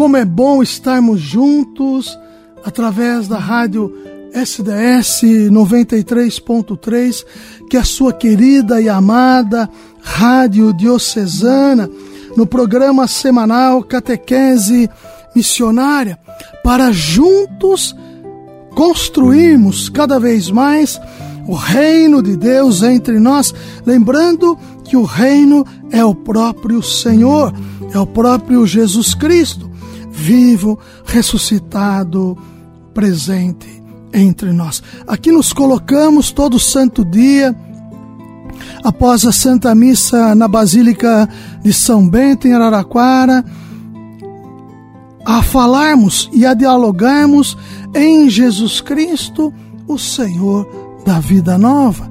Como é bom estarmos juntos através da rádio SDS 93.3, que é a sua querida e amada Rádio Diocesana, no programa semanal Catequese Missionária, para juntos construirmos cada vez mais o reino de Deus entre nós, lembrando que o reino é o próprio Senhor, é o próprio Jesus Cristo vivo, ressuscitado, presente entre nós. Aqui nos colocamos todo santo dia, após a Santa Missa na Basílica de São Bento, em Araraquara, a falarmos e a dialogarmos em Jesus Cristo, o Senhor da vida nova.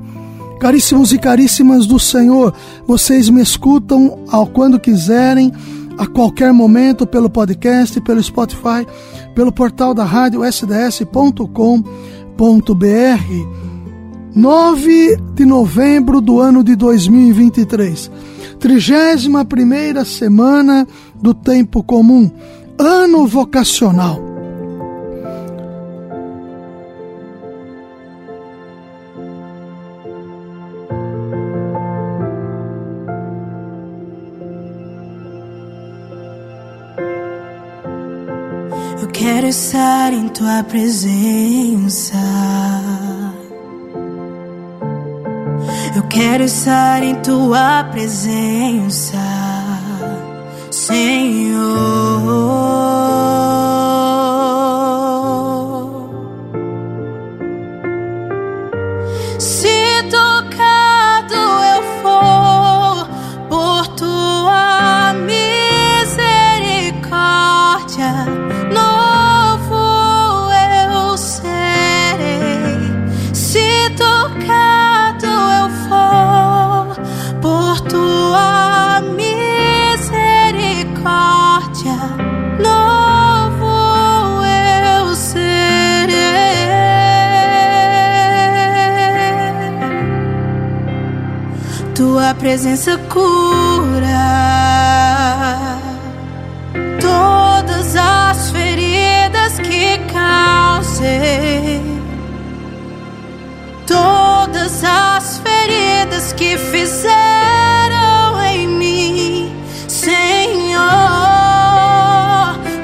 Caríssimos e caríssimas do Senhor, vocês me escutam ao quando quiserem a qualquer momento pelo podcast, pelo Spotify, pelo portal da rádio sds.com.br. 9 de novembro do ano de 2023, 31 semana do tempo comum, ano vocacional. Quero estar em tua presença. Eu quero estar em tua presença, Senhor. Presença cura todas as feridas que causei, todas as feridas que fizeram em mim, Senhor.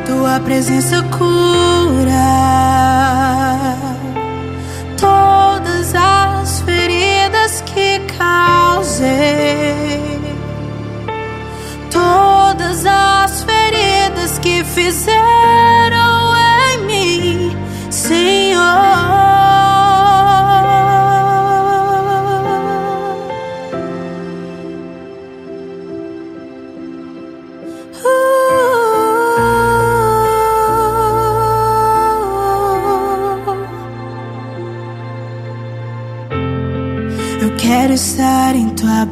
Tua presença cura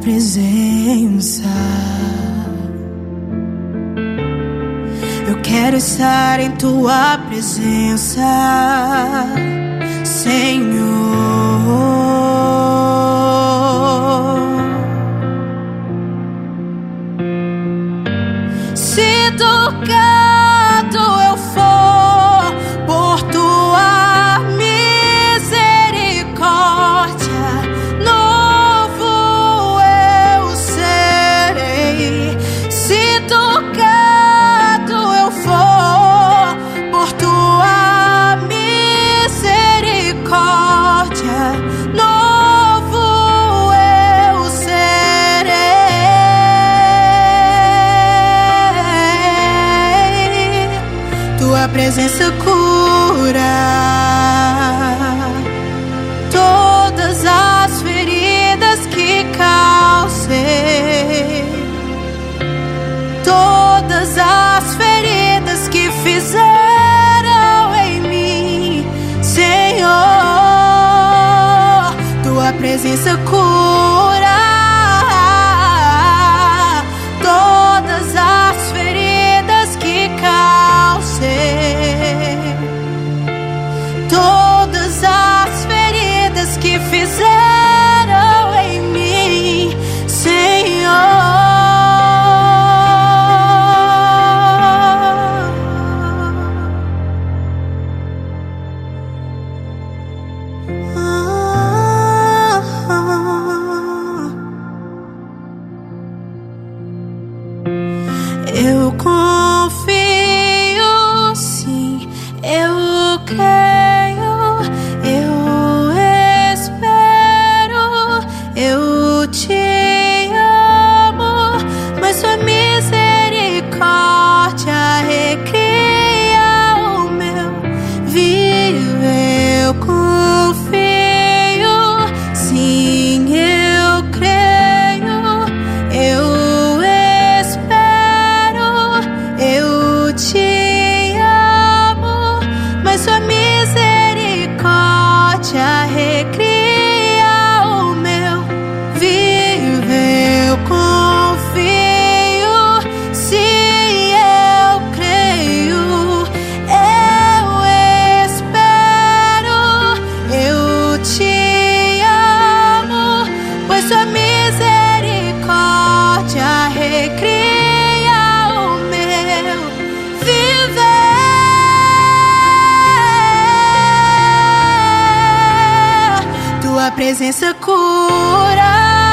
presença. quero estar em tua presença, Senhor. presença cura todas as feridas que causei, todas as feridas que fizeram em mim, Senhor. Tua presença cura. Recria o meu viver. Tua presença cura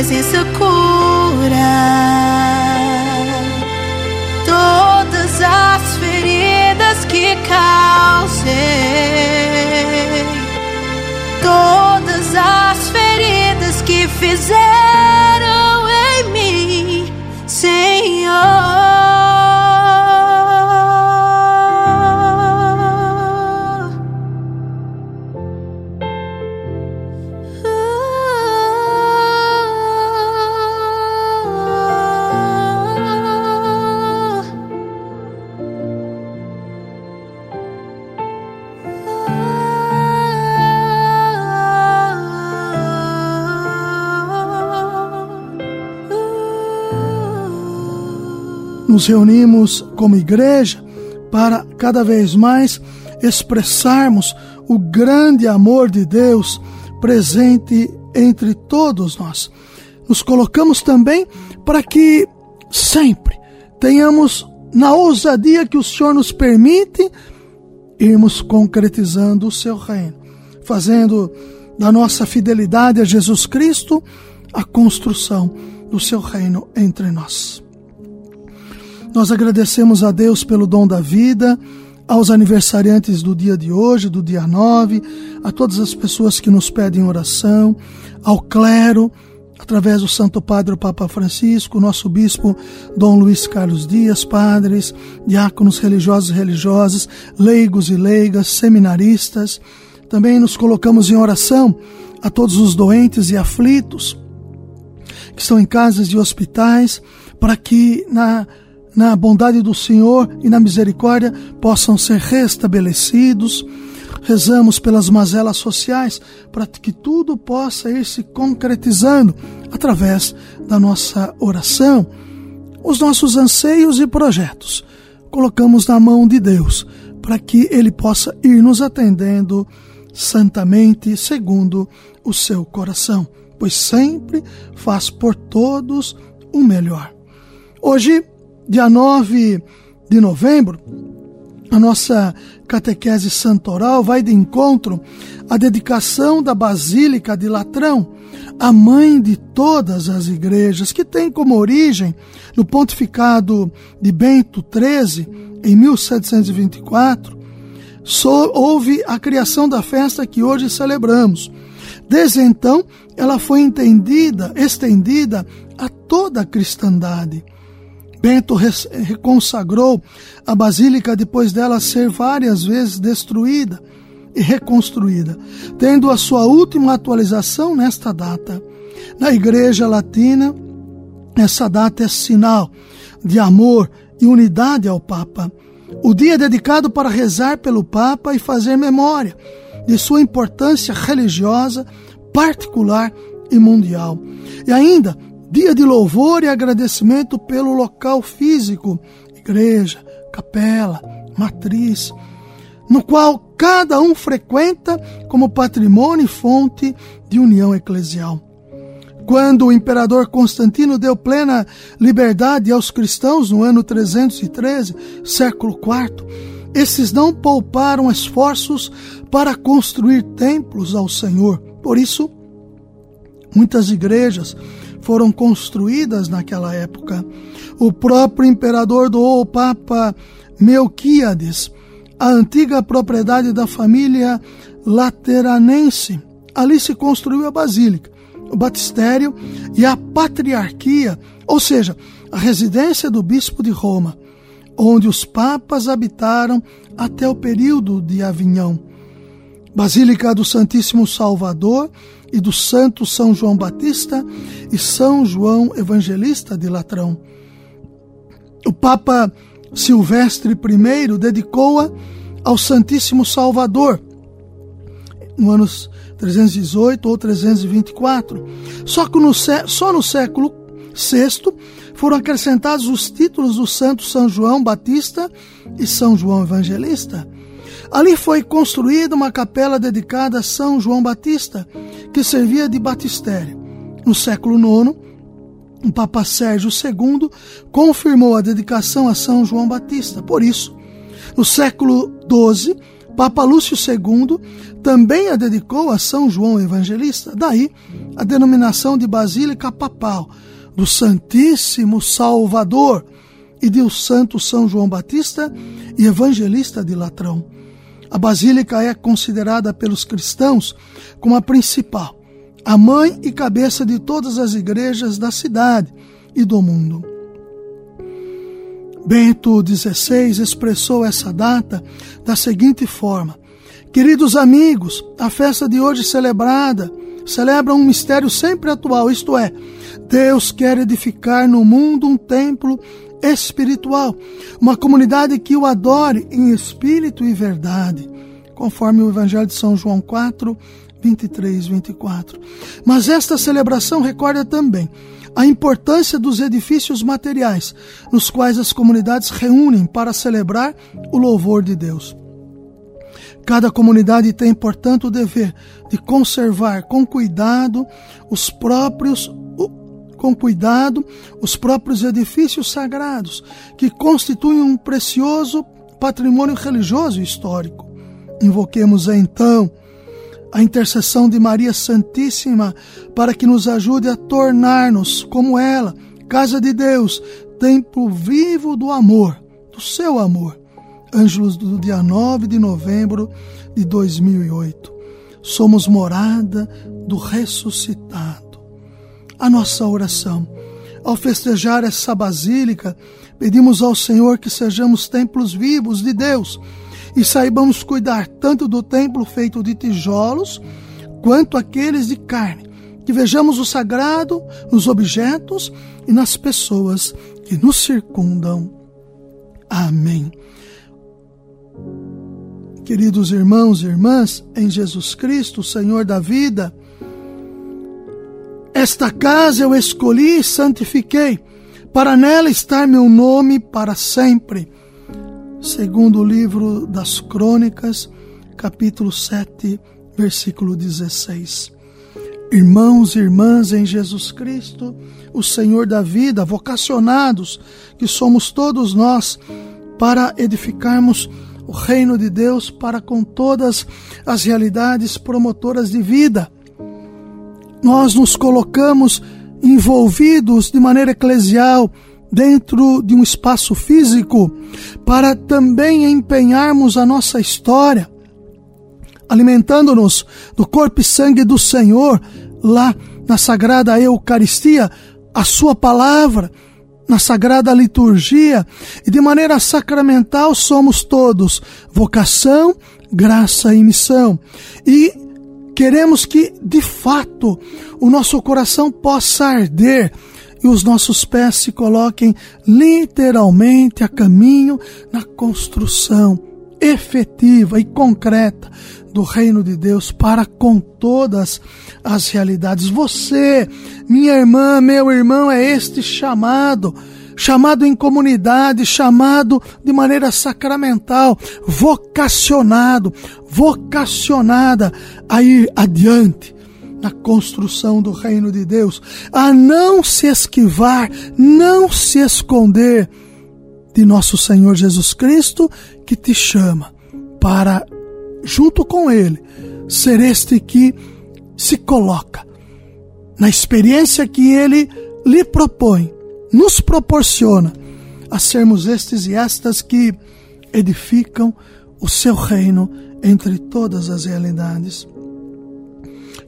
presença cura nos reunimos como igreja para cada vez mais expressarmos o grande amor de Deus presente entre todos nós. Nos colocamos também para que sempre tenhamos, na ousadia que o Senhor nos permite, irmos concretizando o seu reino, fazendo da nossa fidelidade a Jesus Cristo a construção do seu reino entre nós. Nós agradecemos a Deus pelo dom da vida, aos aniversariantes do dia de hoje, do dia 9, a todas as pessoas que nos pedem oração, ao clero, através do Santo Padre Papa Francisco, nosso bispo Dom Luiz Carlos Dias, padres, diáconos religiosos e religiosas, leigos e leigas, seminaristas. Também nos colocamos em oração a todos os doentes e aflitos que estão em casas e hospitais, para que na na bondade do Senhor e na misericórdia possam ser restabelecidos. Rezamos pelas mazelas sociais para que tudo possa ir se concretizando através da nossa oração. Os nossos anseios e projetos colocamos na mão de Deus para que Ele possa ir nos atendendo santamente segundo o seu coração, pois sempre faz por todos o melhor. Hoje dia 9 de novembro, a nossa catequese santoral vai de encontro à dedicação da Basílica de Latrão, a mãe de todas as igrejas, que tem como origem, no pontificado de Bento XIII, em 1724, so, houve a criação da festa que hoje celebramos. Desde então, ela foi entendida, estendida a toda a cristandade. Bento reconsagrou a basílica depois dela ser várias vezes destruída. e reconstruída, tendo a sua última atualização nesta data. Na Igreja Latina, essa data é sinal de amor e unidade ao Papa. O dia é dedicado para rezar pelo Papa e fazer memória de sua importância religiosa, particular e mundial. E ainda, dia de louvor e agradecimento pelo local físico, igreja, capela, matriz, no qual cada um frequenta como patrimônio e fonte de união eclesial. Quando o imperador Constantino deu plena liberdade aos cristãos no ano 313, século IV, esses não pouparam esforços para construir templos ao Senhor. Por isso, muitas igrejas foram construídas naquela época. O próprio imperador doou ao Papa Melquíades a antiga propriedade da família lateranense. Ali se construiu a basílica, o batistério e a patriarquia, ou seja, a residência do bispo de Roma, onde os papas habitaram até o período de Avinhão. Basílica do Santíssimo Salvador e do Santo São João Batista e São João Evangelista de Latrão. O Papa Silvestre I dedicou-a ao Santíssimo Salvador, no ano 318 ou 324. Só que no, só no século VI foram acrescentados os títulos do Santo São João Batista e São João Evangelista. Ali foi construída uma capela dedicada a São João Batista, que servia de batistério. No século IX, o Papa Sérgio II confirmou a dedicação a São João Batista. Por isso, no século XII, Papa Lúcio II também a dedicou a São João Evangelista. Daí a denominação de Basílica Papal do Santíssimo Salvador e do Santo São João Batista e Evangelista de Latrão. A Basílica é considerada pelos cristãos como a principal a mãe e cabeça de todas as igrejas da cidade e do mundo. Bento XVI expressou essa data da seguinte forma: Queridos amigos, a festa de hoje celebrada celebra um mistério sempre atual, isto é, Deus quer edificar no mundo um templo espiritual, uma comunidade que o adore em espírito e verdade, conforme o Evangelho de São João 4, 23, 24. Mas esta celebração recorda também a importância dos edifícios materiais, nos quais as comunidades reúnem para celebrar o louvor de Deus. Cada comunidade tem, portanto, o dever de conservar com cuidado os próprios com cuidado os próprios edifícios sagrados, que constituem um precioso patrimônio religioso e histórico. Invoquemos então a intercessão de Maria Santíssima para que nos ajude a tornar-nos como ela, casa de Deus, templo vivo do amor, do seu amor. Ângelos do dia 9 de novembro de 2008. Somos morada do ressuscitado. A nossa oração. Ao festejar essa basílica, pedimos ao Senhor que sejamos templos vivos de Deus e saibamos cuidar tanto do templo feito de tijolos quanto aqueles de carne. Que vejamos o sagrado nos objetos e nas pessoas que nos circundam. Amém. Queridos irmãos e irmãs, em Jesus Cristo, Senhor da vida, esta casa eu escolhi e santifiquei, para nela estar meu nome para sempre segundo o livro das Crônicas, capítulo 7, versículo 16. Irmãos e irmãs em Jesus Cristo, o Senhor da vida, vocacionados que somos todos nós para edificarmos o reino de Deus para com todas as realidades promotoras de vida. Nós nos colocamos envolvidos de maneira eclesial dentro de um espaço físico para também empenharmos a nossa história, alimentando-nos do corpo e sangue do Senhor lá na Sagrada Eucaristia, a Sua palavra, na Sagrada Liturgia, e de maneira sacramental somos todos vocação, graça e missão. E queremos que, de fato, o nosso coração possa arder e os nossos pés se coloquem literalmente a caminho na construção efetiva e concreta do reino de Deus para com todas as realidades. Você, minha irmã, meu irmão, é este chamado chamado em comunidade, chamado de maneira sacramental, vocacionado, vocacionada a ir adiante na construção do reino de Deus, a não se esquivar, não se esconder de nosso Senhor Jesus Cristo, que te chama para, junto com Ele, ser este que se coloca na experiência que Ele lhe propõe, nos proporciona a sermos estes e estas que edificam o seu reino entre todas as realidades.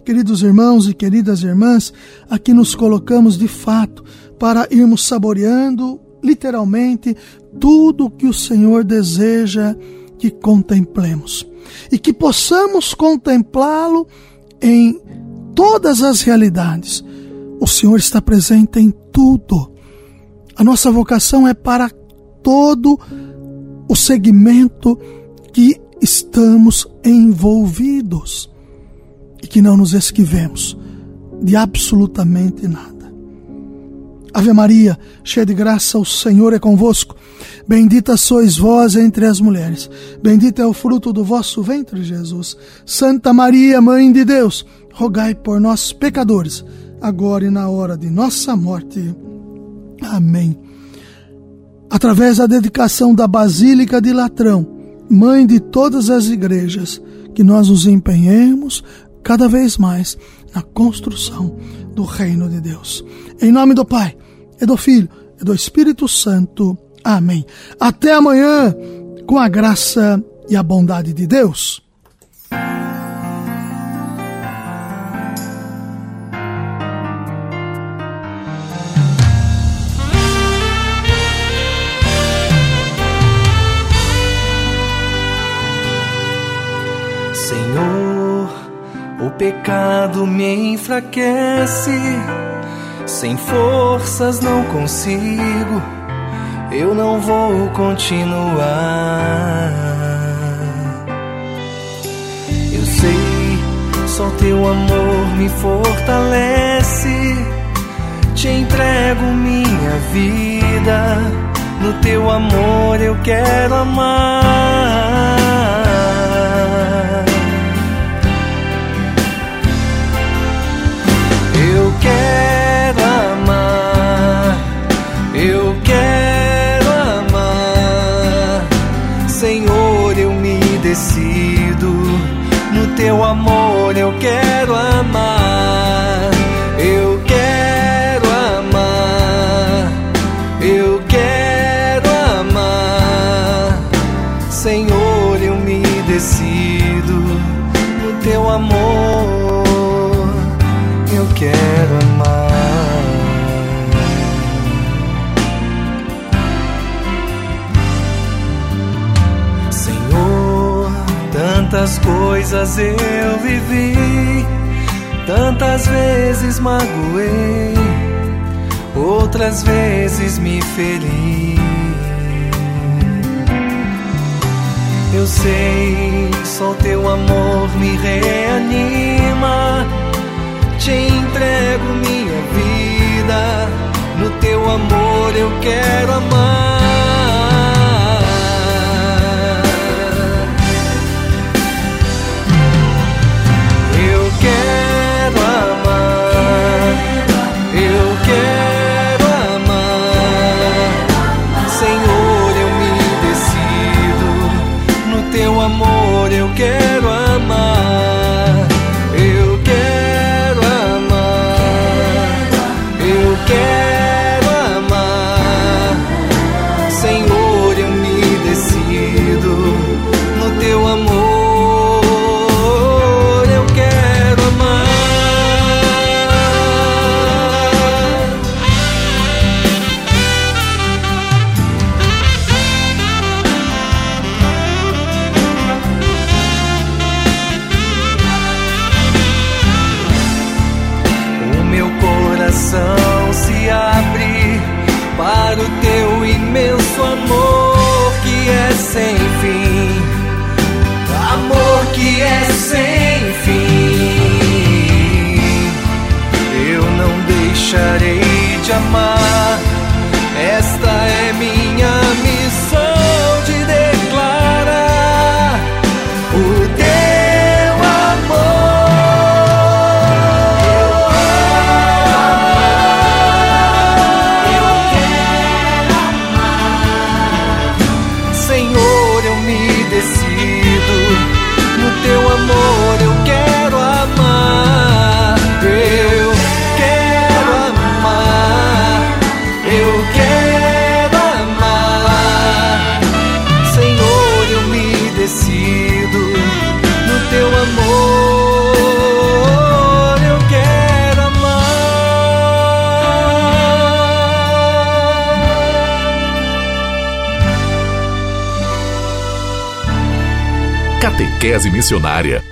Queridos irmãos e queridas irmãs, aqui nos colocamos de fato para irmos saboreando literalmente tudo que o Senhor deseja que contemplemos e que possamos contemplá-lo em todas as realidades. O Senhor está presente em tudo. A nossa vocação é para todo o segmento que estamos envolvidos e que não nos esquivemos de absolutamente nada. Ave Maria, cheia de graça, o Senhor é convosco. Bendita sois vós entre as mulheres. Bendito é o fruto do vosso ventre, Jesus. Santa Maria, Mãe de Deus, rogai por nós, pecadores, agora e na hora de nossa morte. Amém. Através da dedicação da Basílica de Latrão, mãe de todas as igrejas, que nós nos empenhemos cada vez mais na construção do reino de Deus. Em nome do Pai, e do Filho, e do Espírito Santo. Amém. Até amanhã, com a graça e a bondade de Deus. pecado me enfraquece, sem forças não consigo, eu não vou continuar. Eu sei, só teu amor me fortalece, te entrego minha vida, no teu amor eu quero amar. Teu amor eu quero amar. Coisas eu vivi, tantas vezes magoei, outras vezes me feri. Eu sei, só teu amor me reanima. Te entrego minha vida, no teu amor eu quero amar. Missionária